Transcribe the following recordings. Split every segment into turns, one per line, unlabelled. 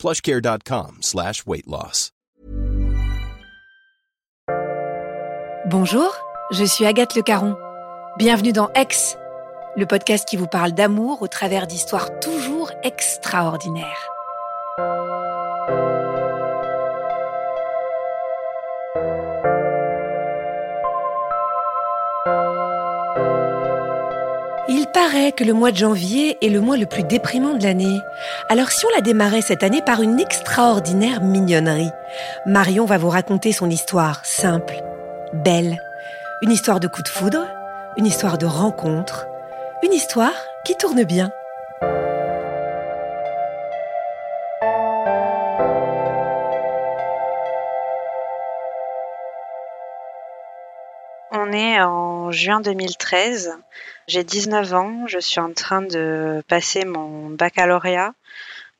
plushcare.com slash.
Bonjour, je suis Agathe Le Caron. Bienvenue dans Ex, le podcast qui vous parle d'amour au travers d'histoires toujours extraordinaires. Paraît que le mois de janvier est le mois le plus déprimant de l'année. Alors si on l'a démarré cette année par une extraordinaire mignonnerie, Marion va vous raconter son histoire simple, belle. Une histoire de coup de foudre, une histoire de rencontre, une histoire qui tourne bien.
On est en juin 2013. J'ai 19 ans. Je suis en train de passer mon baccalauréat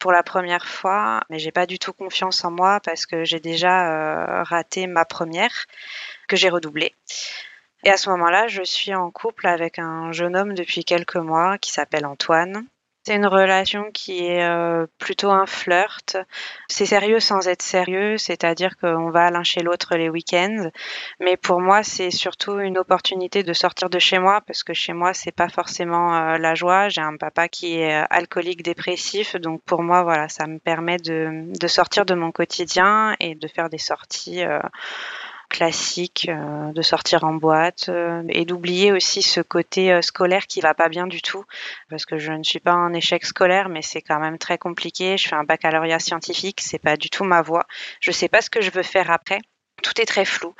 pour la première fois, mais j'ai pas du tout confiance en moi parce que j'ai déjà euh, raté ma première, que j'ai redoublée. Et à ce moment-là, je suis en couple avec un jeune homme depuis quelques mois qui s'appelle Antoine. C'est une relation qui est euh, plutôt un flirt. C'est sérieux sans être sérieux, c'est-à-dire qu'on va l'un chez l'autre les week-ends. Mais pour moi, c'est surtout une opportunité de sortir de chez moi parce que chez moi, c'est pas forcément euh, la joie. J'ai un papa qui est euh, alcoolique dépressif, donc pour moi, voilà, ça me permet de, de sortir de mon quotidien et de faire des sorties classique euh, de sortir en boîte euh, et d'oublier aussi ce côté euh, scolaire qui va pas bien du tout parce que je ne suis pas un échec scolaire mais c'est quand même très compliqué je fais un baccalauréat scientifique c'est pas du tout ma voie je sais pas ce que je veux faire après tout est très flou.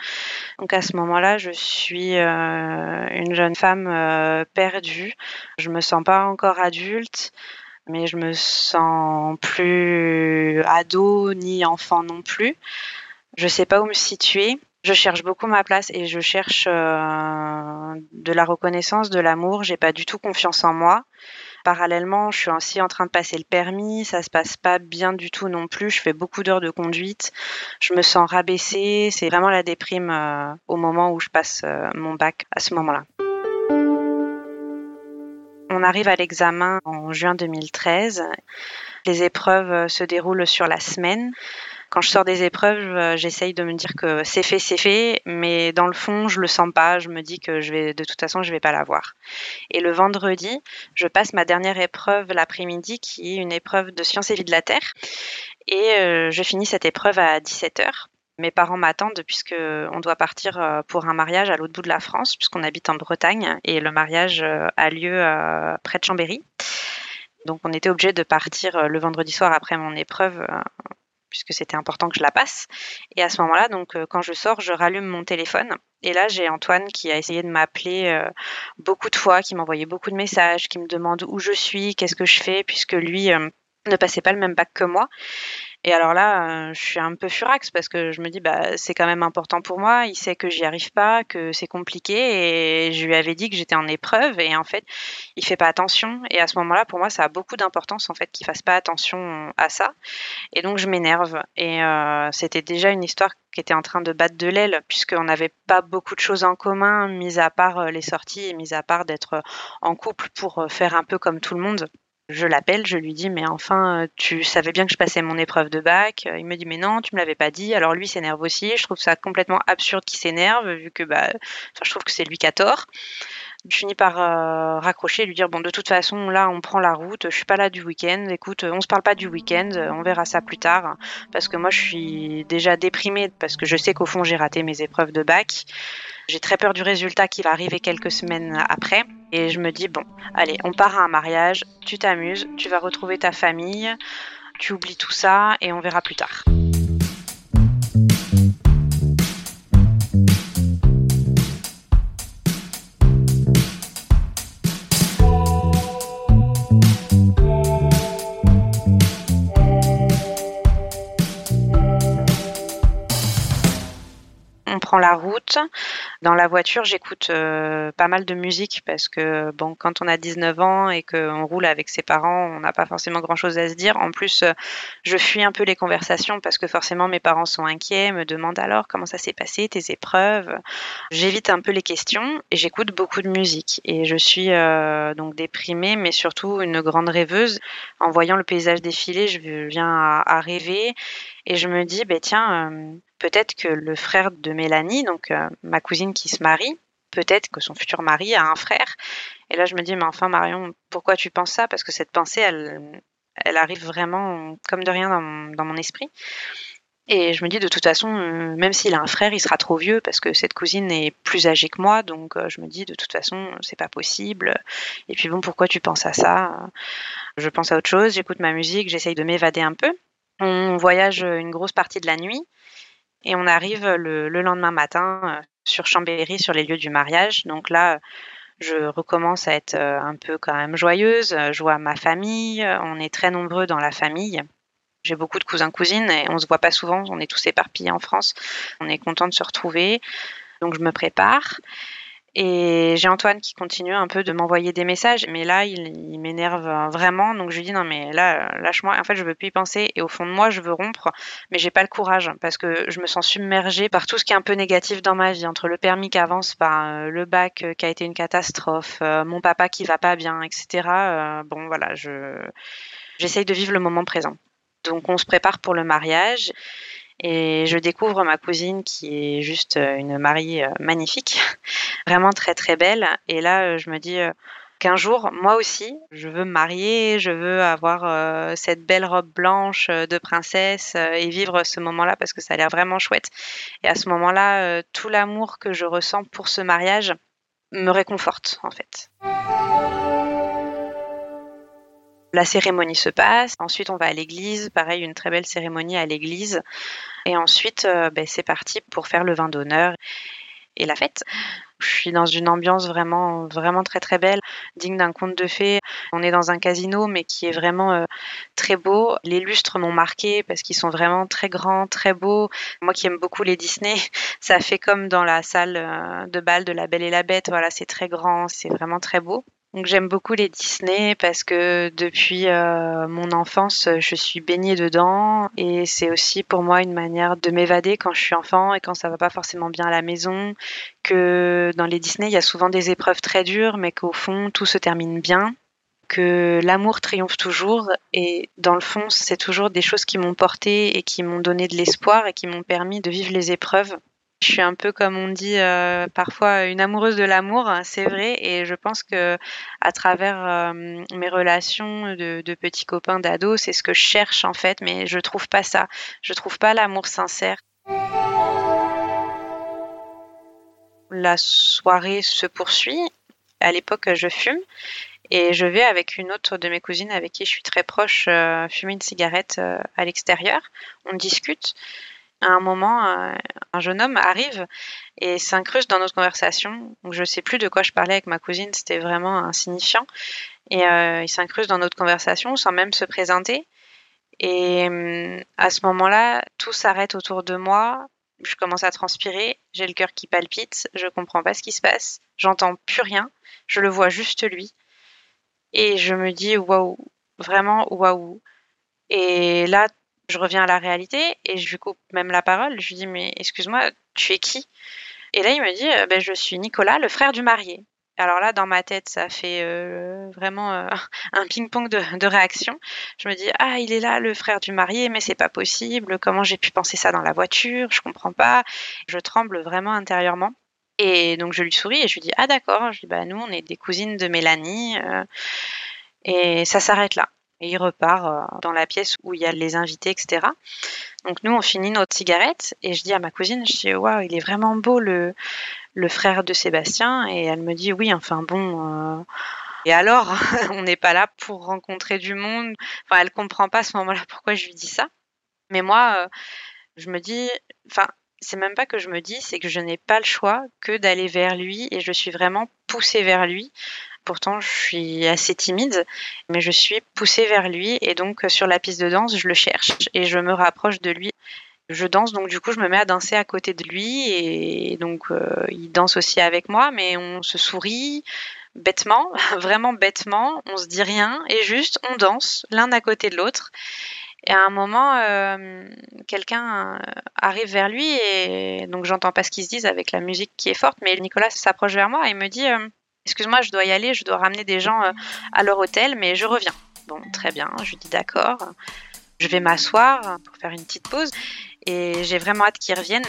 Donc à ce moment-là, je suis une jeune femme perdue. Je me sens pas encore adulte, mais je me sens plus ado ni enfant non plus. Je sais pas où me situer je cherche beaucoup ma place et je cherche euh, de la reconnaissance, de l'amour. J'ai pas du tout confiance en moi. Parallèlement, je suis aussi en train de passer le permis. Ça se passe pas bien du tout non plus. Je fais beaucoup d'heures de conduite. Je me sens rabaissée. C'est vraiment la déprime euh, au moment où je passe euh, mon bac à ce moment-là. On arrive à l'examen en juin 2013. Les épreuves se déroulent sur la semaine quand je sors des épreuves, euh, j'essaye de me dire que c'est fait, c'est fait, mais dans le fond, je le sens pas. Je me dis que je vais, de toute façon, je vais pas l'avoir. Et le vendredi, je passe ma dernière épreuve l'après-midi, qui est une épreuve de sciences et vie de la Terre. Et euh, je finis cette épreuve à 17 h mes parents m'attendent puisque on doit partir euh, pour un mariage à l'autre bout de la France puisqu'on habite en Bretagne et le mariage a lieu près de Chambéry. Donc on était obligé de partir le vendredi soir après mon épreuve puisque c'était important que je la passe. Et à ce moment-là, donc euh, quand je sors, je rallume mon téléphone. Et là, j'ai Antoine qui a essayé de m'appeler euh, beaucoup de fois, qui m'envoyait beaucoup de messages, qui me demande où je suis, qu'est-ce que je fais, puisque lui euh, ne passait pas le même bac que moi. Et alors là, euh, je suis un peu furax parce que je me dis, bah, c'est quand même important pour moi. Il sait que j'y arrive pas, que c'est compliqué. Et je lui avais dit que j'étais en épreuve. Et en fait, il fait pas attention. Et à ce moment-là, pour moi, ça a beaucoup d'importance, en fait, qu'il fasse pas attention à ça. Et donc, je m'énerve. Et euh, c'était déjà une histoire qui était en train de battre de l'aile, puisqu'on n'avait pas beaucoup de choses en commun, mis à part euh, les sorties et mis à part d'être en couple pour faire un peu comme tout le monde. Je l'appelle, je lui dis mais enfin tu savais bien que je passais mon épreuve de bac. Il me dit mais non, tu me l'avais pas dit. Alors lui s'énerve aussi. Je trouve ça complètement absurde qu'il s'énerve vu que bah, je trouve que c'est lui qui a tort. Je finis par euh, raccrocher et lui dire bon de toute façon là on prend la route, je suis pas là du week-end. Écoute, on se parle pas du week-end, on verra ça plus tard parce que moi je suis déjà déprimée parce que je sais qu'au fond j'ai raté mes épreuves de bac. J'ai très peur du résultat qui va arriver quelques semaines après. Et je me dis, bon, allez, on part à un mariage, tu t'amuses, tu vas retrouver ta famille, tu oublies tout ça et on verra plus tard. La route. Dans la voiture, j'écoute euh, pas mal de musique parce que bon, quand on a 19 ans et qu'on roule avec ses parents, on n'a pas forcément grand-chose à se dire. En plus, euh, je fuis un peu les conversations parce que forcément mes parents sont inquiets, me demandent alors comment ça s'est passé, tes épreuves. J'évite un peu les questions et j'écoute beaucoup de musique. Et je suis euh, donc déprimée, mais surtout une grande rêveuse. En voyant le paysage défiler, je viens à, rêver et je me dis, ben tiens, peut-être que le frère de Mélanie, donc euh, ma cousine qui se marie, peut-être que son futur mari a un frère. Et là, je me dis, mais enfin, Marion, pourquoi tu penses ça? Parce que cette pensée, elle, elle arrive vraiment comme de rien dans mon, esprit. Et je me dis, de toute façon, euh, même s'il a un frère, il sera trop vieux parce que cette cousine est plus âgée que moi. Donc, je me dis, de toute façon, c'est pas possible. Et puis, bon, pourquoi tu penses à ça? Je pense à autre chose, j'écoute ma musique, j'essaye de m'évader un peu. On voyage une grosse partie de la nuit et on arrive le, lendemain matin euh, sur Chambéry, sur les lieux du mariage. Donc là, je recommence à être euh, un peu quand même joyeuse. Je vois ma famille, on est très nombreux dans la famille. J'ai beaucoup de cousins cousines et on se voit pas souvent. On est tous éparpillés en France. On est content de se retrouver. Donc je me prépare. Et j'ai Antoine qui continue un peu de m'envoyer des messages, mais là, il, m'énerve vraiment. Donc je lui dis non, mais là, lâche-moi. En fait, je veux plus y penser. Et au fond de moi, je veux rompre, mais j'ai pas le courage parce que je me sens submergée par tout ce qui est un peu négatif dans ma vie, entre le permis qui avance pas, le bac euh, qui a été une catastrophe, euh, mon papa qui va pas bien, etc. Euh, bon, voilà, je j'essaye de vivre le moment présent. Donc on se prépare pour le mariage. Et je découvre ma cousine qui est juste euh, une mariée euh, magnifique, vraiment très très belle. Et là, euh, je me dis qu'un jour, moi aussi, je veux me marier, je veux avoir cette belle robe blanche de princesse et vivre ce moment-là parce que ça a l'air vraiment chouette. Et à ce moment-là, tout l'amour que je ressens pour ce mariage me réconforte en fait. La cérémonie se passe, ensuite on va à l'église, pareil une très belle cérémonie à l'église, et ensuite euh, ben, c'est parti pour faire le vin d'honneur et la fête. Je suis dans une ambiance vraiment, vraiment très très belle, digne d'un conte de fées. On est dans un casino, mais qui est vraiment euh, très beau. Les lustres m'ont marqué parce qu'ils sont vraiment très grands, très beaux. Moi qui aime beaucoup les Disney, ça fait comme dans la salle euh, de bal de La Belle et la Bête. Voilà, c'est très grand, c'est vraiment très beau. Donc j'aime beaucoup les Disney parce que depuis euh, mon enfance, je suis baignée dedans et c'est aussi pour moi une manière de m'évader quand je suis enfant et quand ça va pas forcément bien à la maison. Que dans les Disney, il y a souvent des épreuves très dures, mais qu'au fond tout se termine bien. Que l'amour triomphe toujours et dans le fond, c'est toujours des choses qui m'ont porté et qui m'ont donné de l'espoir et qui m'ont permis de vivre les épreuves je suis un peu, comme on dit euh, parfois, une amoureuse de l'amour, hein, c'est vrai, et je pense que à travers euh, mes relations de, petits copains d'ados, c'est ce que je cherche en fait, mais je trouve pas ça. Je trouve pas l'amour sincère. La soirée se poursuit. À l'époque, je fume et je vais avec une autre de mes cousines avec qui je suis très proche euh, fumer une cigarette à l'extérieur. On discute à un moment, euh, un jeune homme arrive et s'incruste dans notre conversation. Donc, je sais plus de quoi je parlais avec ma cousine, c'était vraiment insignifiant. Et euh, il s'incruste dans notre conversation sans même se présenter. Et hum, à ce moment-là, tout s'arrête autour de moi. Je commence à transpirer, j'ai le cœur qui palpite, je comprends pas ce qui se passe, j'entends plus rien, je le vois juste lui. Et je me dis waouh, vraiment waouh. Et là, je reviens à la réalité et je lui coupe même la parole. Je lui dis mais excuse-moi, tu es qui? Et là il me dit euh, ben, je suis Nicolas, le frère du marié. Alors là, dans ma tête, ça fait euh, vraiment euh, un ping-pong de, de réactions. Je me dis ah il est là, le frère du marié, mais c'est pas possible. Comment j'ai pu penser ça dans la voiture? Je comprends pas. Je tremble vraiment intérieurement. Et donc je lui souris et je lui dis ah d'accord. Je dis bah nous on est des cousines de Mélanie. et ça s'arrête là et il repart euh, dans la pièce où il y a les invités, etc. Donc nous, on finit notre cigarette et je dis à ma cousine, je dis waouh, il est vraiment beau le, le frère de Sébastien et elle me dit oui, enfin bon. Euh, et alors, on n'est pas là pour rencontrer du monde. Enfin, elle comprend pas à ce moment-là pourquoi je lui dis ça. Mais moi, euh, je me dis, enfin, c'est même pas que je me dis, c'est que je n'ai pas le choix que d'aller vers lui et je suis vraiment poussée vers lui Pourtant, je suis assez timide, mais je suis poussée vers lui et donc sur la piste de danse, je le cherche et je me rapproche de lui. Je danse, donc du coup, je me mets à danser à côté de lui et donc il danse aussi avec moi, mais on se sourit bêtement, vraiment bêtement, on se dit rien et juste on danse l'un à côté de l'autre. Et à un moment, euh, quelqu'un euh, arrive vers lui et donc j'entends pas ce qu'ils se disent avec la musique qui est forte, mais Nicolas s'approche vers moi et me dit euh, Excuse-moi, je dois y aller, je dois ramener des gens à leur hôtel, mais je reviens. Bon, très bien, je dis d'accord. Je vais m'asseoir pour faire une petite pause et j'ai vraiment hâte qu'ils reviennent.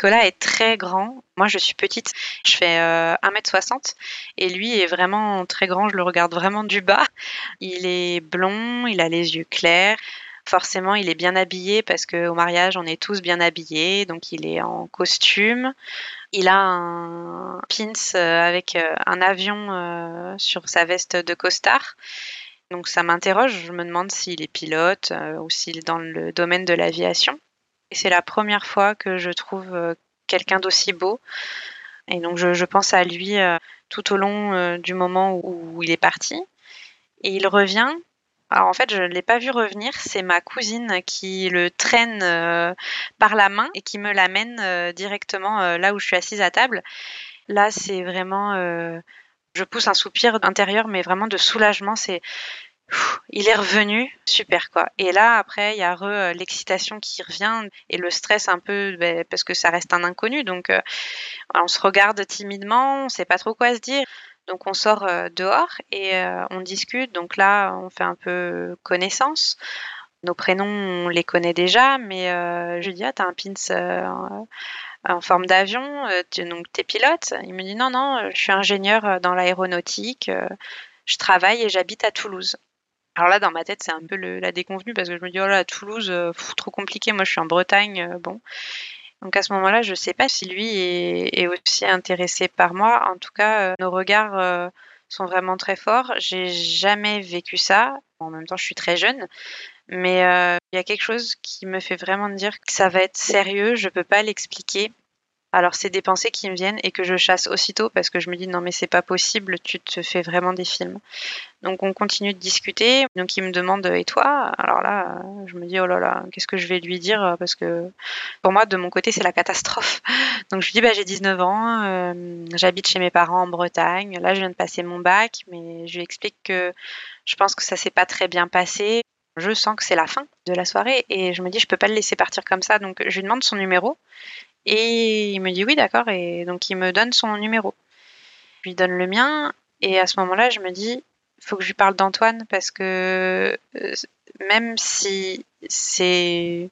Nicolas est très grand. Moi, je suis petite. Je fais 1m60 euh, et lui est vraiment très grand. Je le regarde vraiment du bas. Il est blond, il a les yeux clairs. Forcément, il est bien habillé parce qu'au mariage, on est tous bien habillés. Donc, il est en costume. Il a un pins euh, avec euh, un avion sur sa veste de costard. Donc, ça m'interroge. Je me demande s'il est pilote ou s'il est dans le domaine de l'aviation. C'est la première fois que je trouve euh, quelqu'un d'aussi beau. Et donc je, pense à lui euh, tout au long euh, du moment où, il est parti. Et il revient. Alors en fait, je ne l'ai pas vu revenir. C'est ma cousine qui le traîne par la main et qui me l'amène directement là où je suis assise à table. Là, c'est vraiment... je pousse un soupir intérieur, mais vraiment de soulagement. C'est il est revenu, super quoi. Et là, après, il y a euh, l'excitation qui revient et le stress un peu ben, parce que ça reste un inconnu. Donc, euh, on se regarde timidement, on sait pas trop quoi se dire. Donc, on sort euh, dehors et on discute. Donc là, on fait un peu connaissance. Nos prénoms, on les connaît déjà, mais je dis, ah, t'as un pins en forme d'avion, donc t'es pilote Il me dit, non, non, je suis ingénieur dans l'aéronautique, je travaille et j'habite à Toulouse. Alors là, dans ma tête, c'est un peu la déconvenue parce que je me dis, oh là, Toulouse, euh, trop compliqué. Moi, je suis en Bretagne, euh, bon. Donc à ce moment-là, je ne sais pas si lui est, aussi intéressé par moi. En tout cas, euh, nos regards sont vraiment très forts. J'ai jamais vécu ça. En même temps, je suis très jeune, mais il y a quelque chose qui me fait vraiment dire que ça va être sérieux. Je ne peux pas l'expliquer. Alors c'est des pensées qui me viennent et que je chasse aussitôt parce que je me dis non mais c'est pas possible, tu te fais vraiment des films. Donc on continue de discuter. Donc il me demande et toi? Alors là, je me dis oh là là, qu'est-ce que je vais lui dire? Parce que pour moi de mon côté c'est la catastrophe. Donc je lui dis bah j'ai 19 ans, euh, j'habite chez mes parents en Bretagne. Là je viens de passer mon bac, mais je lui explique que je pense que ça s'est pas très bien passé. Je sens que c'est la fin de la soirée et je me dis je peux pas le laisser partir comme ça. Donc je lui demande son numéro et il me dit oui, d'accord. Et donc il me donne son numéro. Je lui donne le mien. Et à ce moment-là, je me dis, faut que je lui parle d'Antoine parce que euh, même si c'est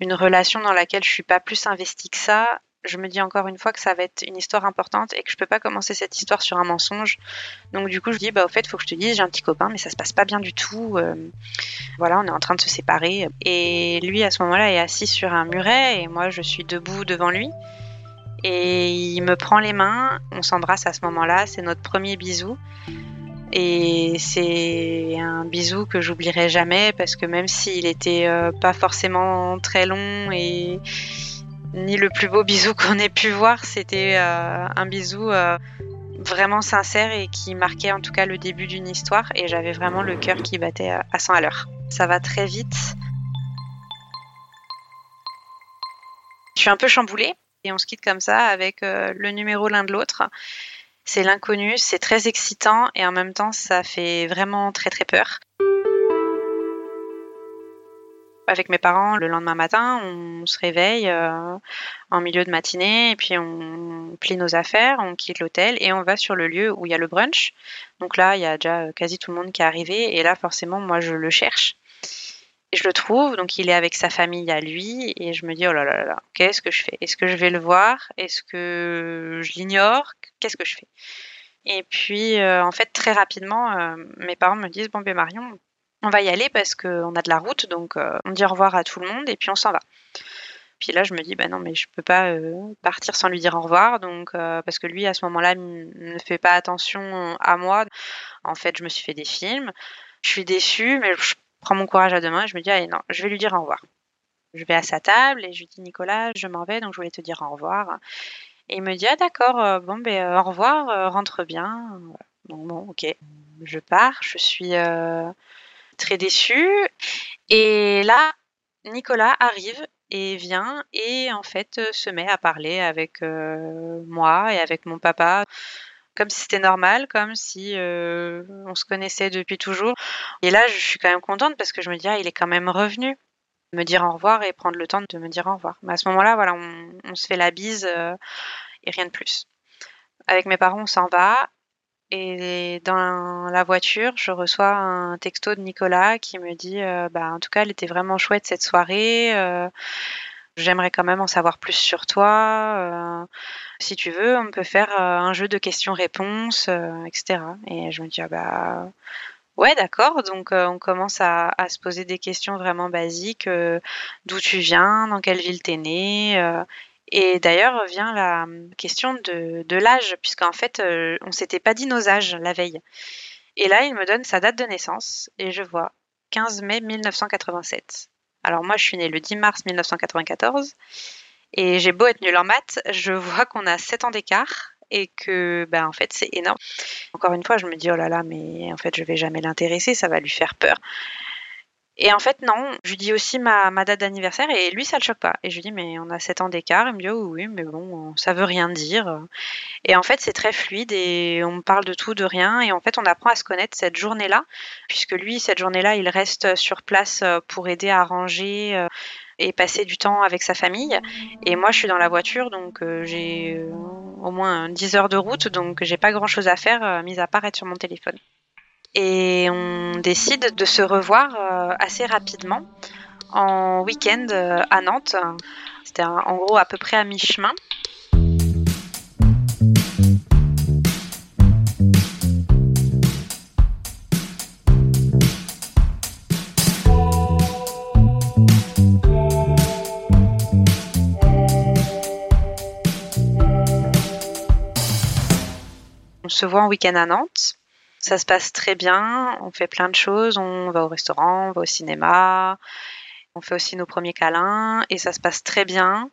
une relation dans laquelle je suis pas plus investie que ça, je me dis encore une fois que ça va être une histoire importante et que je peux pas commencer cette histoire sur un mensonge. Donc du coup, je dis bah au fait, faut que je te dise, j'ai un petit copain, mais ça se passe pas bien du tout. Euh, voilà, on est en train de se séparer. Et lui, à ce moment-là, est assis sur un muret et moi, je suis debout devant lui. Et il me prend les mains, on s'embrasse à ce moment-là, c'est notre premier bisou. Et c'est un bisou que j'oublierai jamais parce que même s'il était euh, pas forcément très long et ni le plus beau bisou qu'on ait pu voir. C'était euh, un bisou euh, vraiment sincère et qui marquait en tout cas le début d'une histoire. Et j'avais vraiment le cœur qui battait à 100 à l'heure. Ça va très vite. Je suis un peu chamboulée et on se quitte comme ça avec euh, le numéro l'un de l'autre. C'est l'inconnu, c'est très excitant et en même temps ça fait vraiment très très peur avec mes parents le lendemain matin, on se réveille euh, en milieu de matinée et puis on plie nos affaires, on quitte l'hôtel et on va sur le lieu où il y a le brunch. Donc là, il y a déjà quasi tout le monde qui est arrivé et là, forcément, moi, je le cherche. Et je le trouve, donc il est avec sa famille à lui et je me dis, oh là là là, qu'est-ce que je fais? Est-ce que je vais le voir? Est-ce que je l'ignore? Qu'est-ce que je fais? Et puis, euh, en fait, très rapidement, euh, mes parents me disent Bon, ben Marion, on va y aller parce qu'on a de la route, donc euh, on dit au revoir à tout le monde et puis on s'en va. Puis là, je me dis, bah non, mais je peux pas euh, partir sans lui dire au revoir, donc euh, parce que lui, à ce moment-là, ne fait pas attention à moi. En fait, je me suis fait des films. Je suis déçue, mais je prends mon courage à deux mains et je me dis, allez, non, je vais lui dire au revoir. Je vais à sa table et je lui dis, Nicolas, je m'en vais, donc je voulais te dire au revoir. Et il me dit, ah d'accord, bon, ben, au revoir, rentre bien. Donc bon, ok, je pars, je suis très déçue. Et là, Nicolas arrive et vient et en fait se met à parler avec moi et avec mon papa comme si c'était normal, comme si on se connaissait depuis toujours. Et là, je suis quand même contente parce que je me dis, ah, il est quand même revenu me dire au revoir et prendre le temps de me dire au revoir. Mais à ce moment-là, voilà, on, se fait la bise et rien de plus. Avec mes parents, on s'en va. Et dans la voiture, je reçois un texto de Nicolas qui me dit bah, En tout cas, elle était vraiment chouette cette soirée. J'aimerais quand même en savoir plus sur toi. si tu veux, on peut faire un jeu de questions-réponses, etc. Et je me dis ah bah Ouais, d'accord. Donc, on commence à, se poser des questions vraiment basiques. D'où tu viens, dans quelle ville t'es né, et d'ailleurs vient la hum, question de, l'âge, puisqu'en fait, euh, on s'était pas dit nos âges la veille. Et là, il me donne sa date de naissance, et je vois 15 mai 1987. Alors moi, je suis née le 10 mars 1994, et j'ai beau être nulle en maths, je vois qu'on a 7 ans d'écart, et que, ben, en fait, c'est énorme. Encore une fois, je me dis, oh là là, mais en fait, je vais jamais l'intéresser, ça va lui faire peur. Et en fait, non, je lui dis aussi ma, date d'anniversaire et lui, ça le choque pas. Et je lui dis, mais on a 7 ans d'écart. Il me dit, oh oui, mais bon, ça veut rien dire. Et en fait, c'est très fluide et on parle de tout, de rien. Et en fait, on apprend à se connaître cette journée-là, puisque lui, cette journée-là, il reste sur place euh, pour aider à ranger euh, et passer du temps avec sa famille. Et moi, je suis dans la voiture, donc euh, j'ai au moins 10 heures de route, donc j'ai pas grand-chose à faire, mis à part être sur mon téléphone et on décide de se revoir euh, assez rapidement en week-end euh, à Nantes. C'était en gros à peu près à mi-chemin. On se voit en week-end à Nantes. Ça se passe très bien, on fait plein de choses, on va au restaurant, on va au cinéma, on fait aussi nos premiers câlins et ça se passe très bien.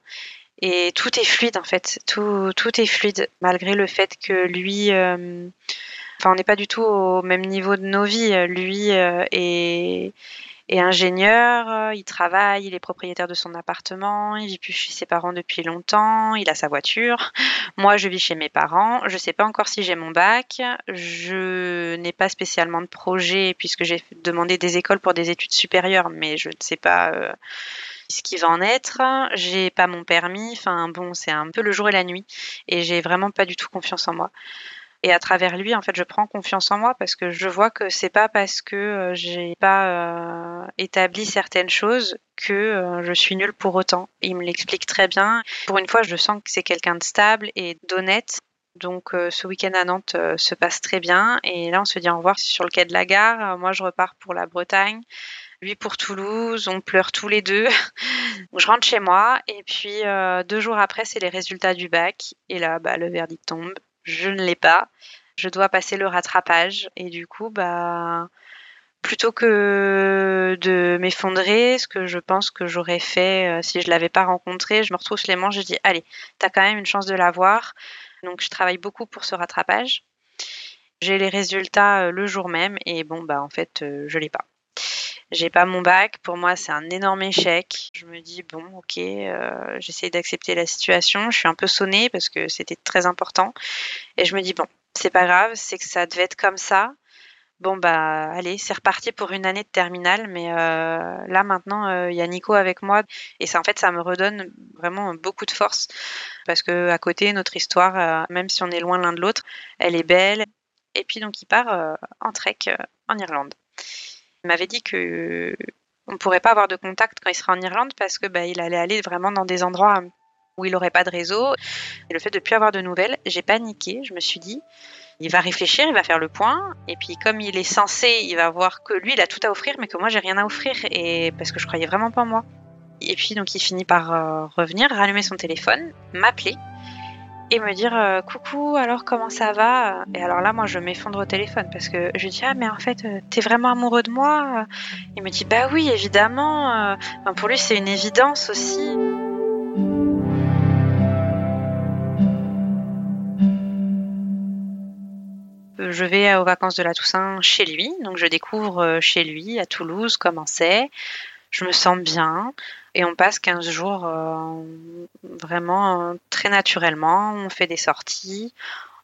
Et tout est fluide en fait, tout, tout est fluide malgré le fait que lui, euh, enfin on n'est pas du tout au même niveau de nos vies. Lui euh, est est ingénieur, euh, il travaille, il est propriétaire de son appartement, il vit plus chez ses parents depuis longtemps, il a sa voiture. Moi, je vis chez mes parents. Je ne sais pas encore si j'ai mon bac. Je n'ai pas spécialement de projet puisque j'ai demandé des écoles pour des études supérieures, mais je ne sais pas euh, ce qui va en être. J'ai pas mon permis. Enfin bon, c'est un peu le jour et la nuit et j'ai vraiment pas du tout confiance en moi. Et à travers lui, en fait, je prends confiance en moi parce que je vois que c'est pas parce que euh, j'ai pas euh, établi certaines choses que euh, je suis nulle pour autant. Il me l'explique très bien. Pour une fois, je sens que c'est quelqu'un de stable et d'honnête. Donc ce week-end à Nantes se passe très bien et là on se dit au revoir sur le quai de la gare. Moi je repars pour la Bretagne lui pour Toulouse, on pleure tous les deux. je rentre chez moi et puis deux jours après, c'est les résultats du bac et là, bah, le verdict tombe je ne l'ai pas. Je dois passer le rattrapage et du coup, bah, plutôt que de m'effondrer, ce que je pense que j'aurais fait euh, si je l'avais pas rencontré, je me retrousse les manches, je dis allez, tu as quand même une chance de l'avoir. Donc je travaille beaucoup pour ce rattrapage. J'ai les résultats euh, le jour même et bon bah en fait euh, je l'ai pas. J'ai pas mon bac. Pour moi, c'est un énorme échec. Je me dis bon, ok, euh, j'essaie d'accepter la situation. Je suis un peu sonnée parce que c'était très important. Et je me dis bon, c'est pas grave, c'est que ça devait être comme ça. Bon bah allez, c'est reparti pour une année de terminale, mais euh, là maintenant euh, il y a Nico avec moi et ça en fait ça me redonne vraiment beaucoup de force parce que à côté notre histoire, même si on est loin l'un de l'autre, elle est belle. Et puis donc il part en trek en Irlande. Il m'avait dit que on pourrait pas avoir de contact quand il sera en Irlande parce que bah, il allait aller vraiment dans des endroits où il n'aurait pas de réseau. Et le fait de ne plus avoir de nouvelles, j'ai paniqué. Je me suis dit, il va réfléchir, il va faire le point, et puis comme il est censé, il va voir que lui, il a tout à offrir, mais que moi, j'ai rien à offrir, et parce que je croyais vraiment pas en moi. Et puis donc il finit par euh, revenir, rallumer son téléphone, m'appeler, et me dire euh, coucou alors comment ça va? Et alors là moi je m'effondre au téléphone parce que je dis ah mais en fait euh, t'es vraiment amoureux de moi? Il me dit bah oui évidemment pour lui c'est une évidence aussi. Je vais aux vacances de la Toussaint chez lui donc je découvre chez lui à Toulouse comment c'est. Je me sens bien et on passe 15 jours euh, vraiment euh, très naturellement. On fait des sorties,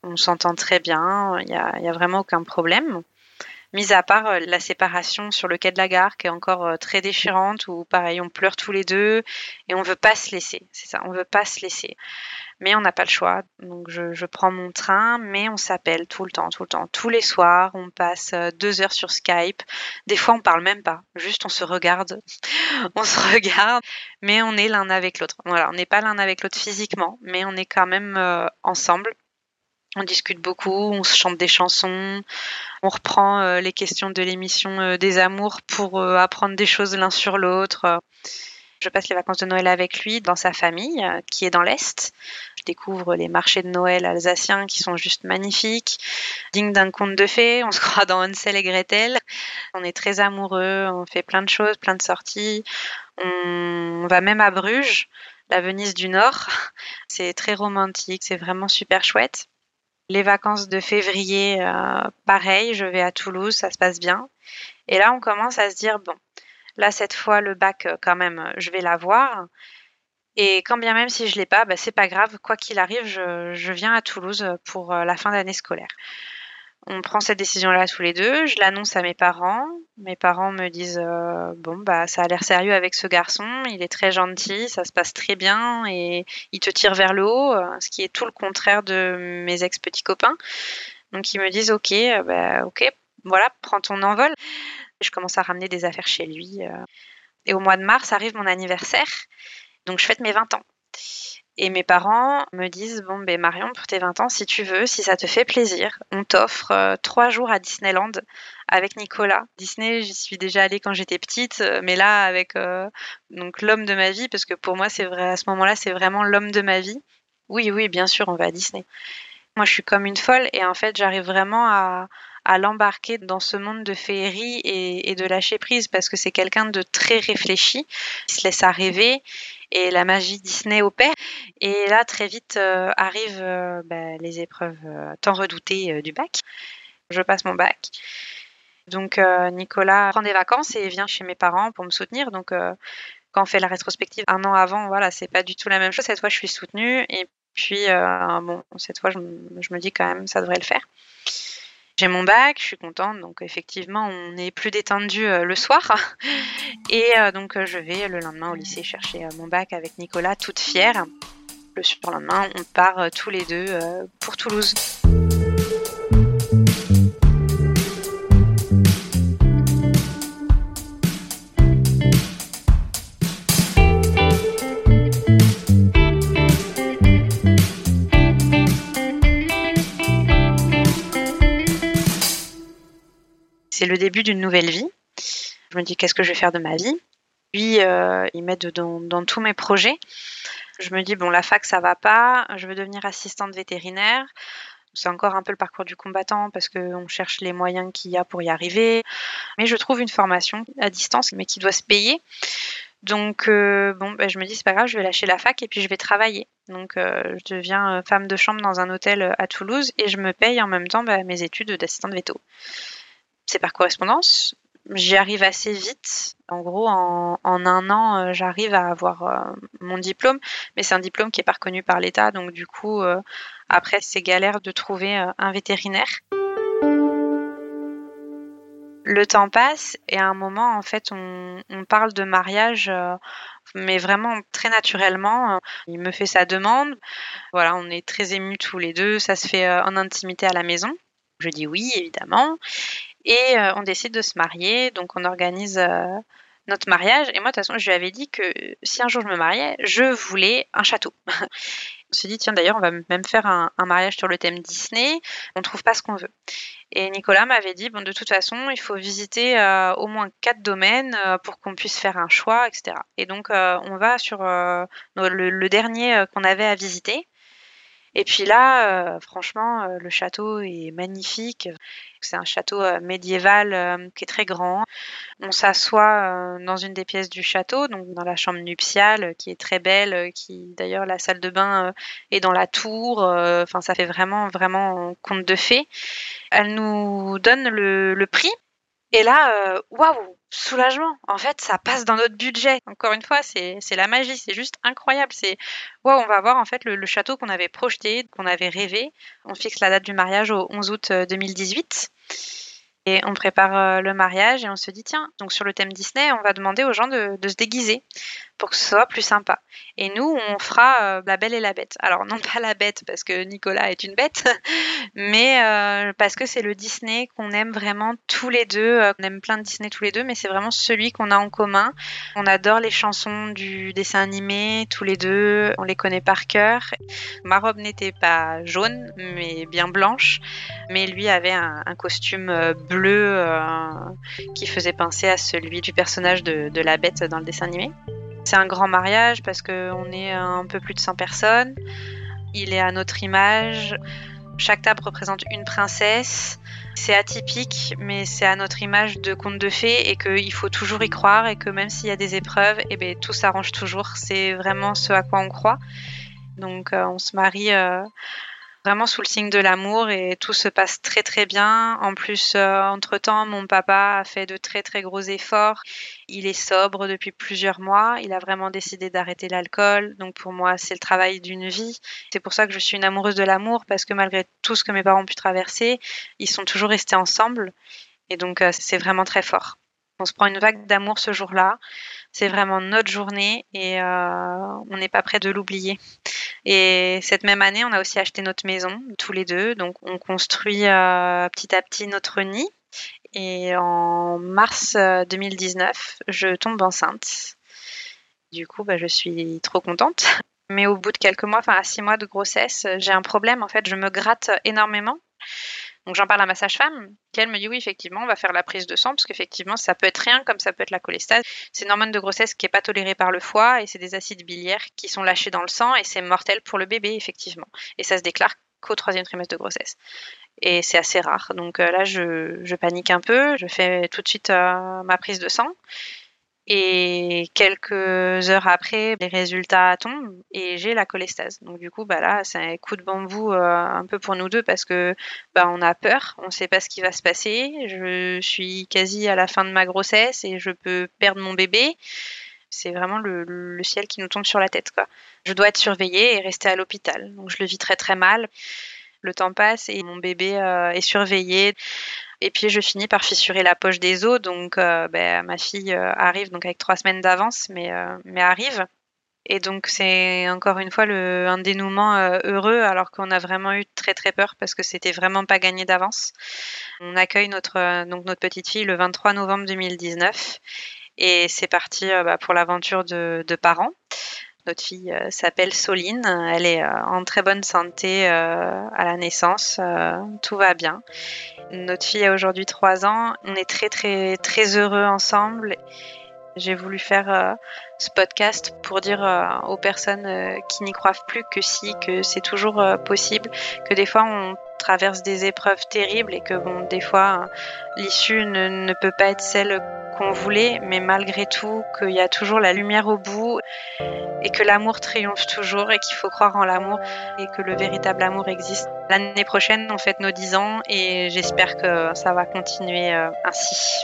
on s'entend très bien, il n'y a, y a, vraiment aucun problème. Mis à part euh, la séparation sur le quai de la gare qui est encore très déchirante, où pareil, on pleure tous les deux et on veut pas se laisser. C'est ça, on veut pas se laisser mais on n'a pas le choix. Donc je, prends mon train, mais on s'appelle tout le temps, tout le temps, tous les soirs. On passe euh, deux heures sur Skype. Des fois, on parle même pas, juste on se regarde, on se regarde, mais on est l'un avec l'autre. Voilà, on n'est pas l'un avec l'autre physiquement, mais on est quand même euh, ensemble. On discute beaucoup, on se chante des chansons, on reprend euh, les questions de l'émission des amours pour apprendre des choses l'un sur l'autre. Je passe les vacances de Noël avec lui dans sa famille, euh, qui est dans l'Est. Je découvre les marchés de Noël alsaciens qui sont juste magnifiques, dignes d'un conte de fées. On se croit dans Hansel et Gretel. On est très amoureux, on fait plein de choses, plein de sorties. On va même à Bruges, la Venise du Nord. C'est très romantique, c'est vraiment super chouette. Les vacances de février, euh, pareil, je vais à Toulouse, ça se passe bien. Et là, on commence à se dire, bon, Là, cette fois, le bac, euh, quand même, euh, je vais l'avoir. Et quand bien même si je l'ai pas, bah, c'est pas grave. Quoi qu'il arrive, je, viens à Toulouse pour la fin d'année scolaire. On prend cette décision-là tous les deux. Je l'annonce à mes parents. Mes parents me disent bon bah ça a l'air sérieux avec ce garçon. Il est très gentil, ça se passe très bien et il te tire vers le haut, ce qui est tout le contraire de mes ex petits copains. Donc ils me disent ok, bah, ok, voilà, prends ton envol. Je commence à ramener des affaires chez lui. Euh. Et au mois de mars arrive mon anniversaire. Donc je fête mes 20 ans. Et mes parents me disent Bon, ben Marion, pour tes 20 ans, si tu veux, si ça te fait plaisir, on t'offre euh, trois jours à Disneyland avec Nicolas. Disney, j'y suis déjà allée quand j'étais petite, euh, mais là, avec donc l'homme de ma vie, parce que pour moi, c'est vrai, à ce moment-là, c'est vraiment l'homme de ma vie. Oui, oui, bien sûr, on va à Disney. Moi, je suis comme une folle et en fait, j'arrive vraiment à, l'embarquer dans ce monde de féerie et, de lâcher prise parce que c'est quelqu'un de très réfléchi. Il se laisse à et la magie Disney opère. Et là, très vite euh, arrivent euh, bah, les épreuves euh, tant redoutées du bac. Je passe mon bac. Donc Nicolas prend des vacances et vient chez mes parents pour me soutenir. Donc quand on fait la rétrospective un an avant, voilà, c'est pas du tout la même chose. Cette fois, je suis soutenue et puis bon, cette fois, je, je me dis quand même, ça devrait le faire. J'ai mon bac, je suis contente, donc effectivement on est plus détendu euh, le soir. Et euh, donc euh, je vais le lendemain au lycée chercher mon bac avec Nicolas, toute fière. Le surlendemain, on part tous les deux pour Toulouse. C'est le début d'une nouvelle vie. Je me dis qu'est-ce que je vais faire de ma vie? Lui, euh, il m'aide dans, tous mes projets. Je me dis bon, la fac ça va pas, je veux devenir assistante vétérinaire. C'est encore un peu le parcours du combattant parce qu'on cherche les moyens qu'il y a pour y arriver. Mais je trouve une formation à distance, mais qui doit se payer. Donc, euh, bon, ben, je me dis, c'est pas grave, je vais lâcher la fac et puis je vais travailler. Donc, euh, je deviens femme de chambre dans un hôtel à Toulouse et je me paye en même temps ben, mes études d'assistante véto c'est par correspondance. J'y arrive assez vite. En gros, en, un an, euh, j'arrive à avoir euh, mon diplôme, mais c'est un diplôme qui est pas reconnu par l'État, donc du coup, euh, après, c'est galère de trouver un vétérinaire. Le temps passe et à un moment, en fait, on, parle de mariage, mais vraiment très naturellement. Il me fait sa demande. Voilà, on est très émus tous les deux. Ça se fait en intimité à la maison. Je dis oui, évidemment. Et euh, on décide de se marier, donc on organise euh, notre mariage. Et moi, de toute façon, je lui avais dit que si un jour je me mariais, je voulais un château. on s'est dit, tiens, d'ailleurs, on va même faire un, mariage sur le thème Disney. On ne trouve pas ce qu'on veut. Et Nicolas m'avait dit, bon, de toute façon, il faut visiter euh, au moins quatre domaines pour qu'on puisse faire un choix, etc. Et donc, on va sur le, dernier qu'on avait à visiter. Et puis là, euh, franchement, euh, le château est magnifique. C'est un château euh, médiéval qui est très grand. On s'assoit dans une des pièces du château, donc dans la chambre nuptiale, qui est très belle, qui d'ailleurs la salle de bain est dans la tour. Enfin, ça fait vraiment, vraiment conte de fées. Elle nous donne le, prix et là, waouh, soulagement. En fait, ça passe dans notre budget. Encore une fois, c'est la magie, c'est juste incroyable. C'est on va voir en fait le, château qu'on avait projeté, qu'on avait rêvé. On fixe la date du mariage au 11 août 2018. Euh, et on prépare euh, le mariage et on se dit tiens, donc sur le thème Disney, on va demander aux gens de se déguiser pour que ce soit plus sympa. Et nous, on fera euh, La Belle et la Bête. Alors non pas la Bête parce que Nicolas est une bête, mais euh, parce que c'est le Disney qu'on aime vraiment tous les deux. on aime plein de Disney tous les deux, mais c'est vraiment celui qu'on a en commun. On adore les chansons du dessin animé tous les deux. On les connaît par cœur. Ma robe n'était pas jaune, mais bien blanche. Mais lui avait un, costume bleu euh, qui faisait penser à celui du personnage de la bête dans le dessin animé. C'est un grand mariage parce qu'on est un peu plus de 100 personnes. Il est à notre image. Chaque table représente une princesse. C'est atypique, mais c'est à notre image de conte de fées et qu'il faut toujours y croire et que même s'il y a des épreuves, eh bien, tout s'arrange toujours. C'est vraiment ce à quoi on croit. Donc euh, on se marie euh, vraiment sous le signe de l'amour et tout se passe très très bien. En plus, euh, entre-temps, mon papa a fait de très très gros efforts. Il est sobre depuis plusieurs mois. Il a vraiment décidé d'arrêter l'alcool. Donc pour moi, c'est le travail d'une vie. C'est pour ça que je suis une amoureuse de l'amour parce que malgré tout ce que mes parents ont pu traverser, ils sont toujours restés ensemble. Et donc euh, c'est vraiment très fort. On se prend une vague d'amour ce jour-là. C'est vraiment notre journée et euh, on n'est pas prêt de l'oublier. Et cette même année, on a aussi acheté notre maison, tous les deux. Donc on construit euh, petit à petit notre nid. Et en mars 2019, euh, je tombe enceinte. Du coup, bah, je suis trop contente. Mais au bout de quelques mois, enfin à six mois de grossesse, j'ai un problème. En fait, je me gratte énormément. Donc j'en parle à ma sage-femme, qui elle me dit oui, effectivement, on va faire la prise de sang, parce qu'effectivement, ça peut être rien, comme ça peut être la cholestase. C'est une hormone de grossesse qui n'est pas tolérée par le foie, et c'est des acides biliaires qui sont lâchés dans le sang, et c'est mortel pour le bébé, effectivement. Et ça se déclare qu'au troisième trimestre de grossesse. Et c'est assez rare. Donc euh, là, je, panique un peu, je fais tout de suite euh, ma prise de sang. Et quelques heures après, les résultats tombent et j'ai la cholestase. Donc du coup, bah là, c'est un coup de bambou euh, un peu pour nous deux parce que bah, on a peur, on ne sait pas ce qui va se passer. Je suis quasi à la fin de ma grossesse et je peux perdre mon bébé. C'est vraiment le, ciel qui nous tombe sur la tête. Je dois être surveillée et rester à l'hôpital. Donc je le vis très très mal. Le temps passe et mon bébé euh, est surveillé. Et puis je finis par fissurer la poche des os, donc ben, ma fille euh, arrive donc avec trois semaines d'avance, mais, euh, mais arrive. Et donc c'est encore une fois le, un dénouement heureux alors qu'on a vraiment eu très très peur parce que c'était vraiment pas gagné d'avance. On accueille notre donc notre petite fille le 23 novembre 2019 et c'est parti bah, pour l'aventure de, de parents. Notre fille euh, s'appelle Soline. Elle est euh, en très bonne santé euh, à la naissance. tout va bien. Notre fille a aujourd'hui 3 ans. On est très très très heureux ensemble. J'ai voulu faire ce podcast pour dire aux personnes qui n'y croient plus que si, que c'est toujours possible, que des fois on traverse des épreuves terribles et que bon, des fois l'issue ne, ne peut pas être celle qu'on voulait, mais malgré tout, qu'il y a toujours la lumière au bout et que l'amour triomphe toujours et qu'il faut croire en l'amour et que le véritable amour existe. L'année prochaine, on fête nos 10 ans et j'espère que ça va continuer euh, ainsi.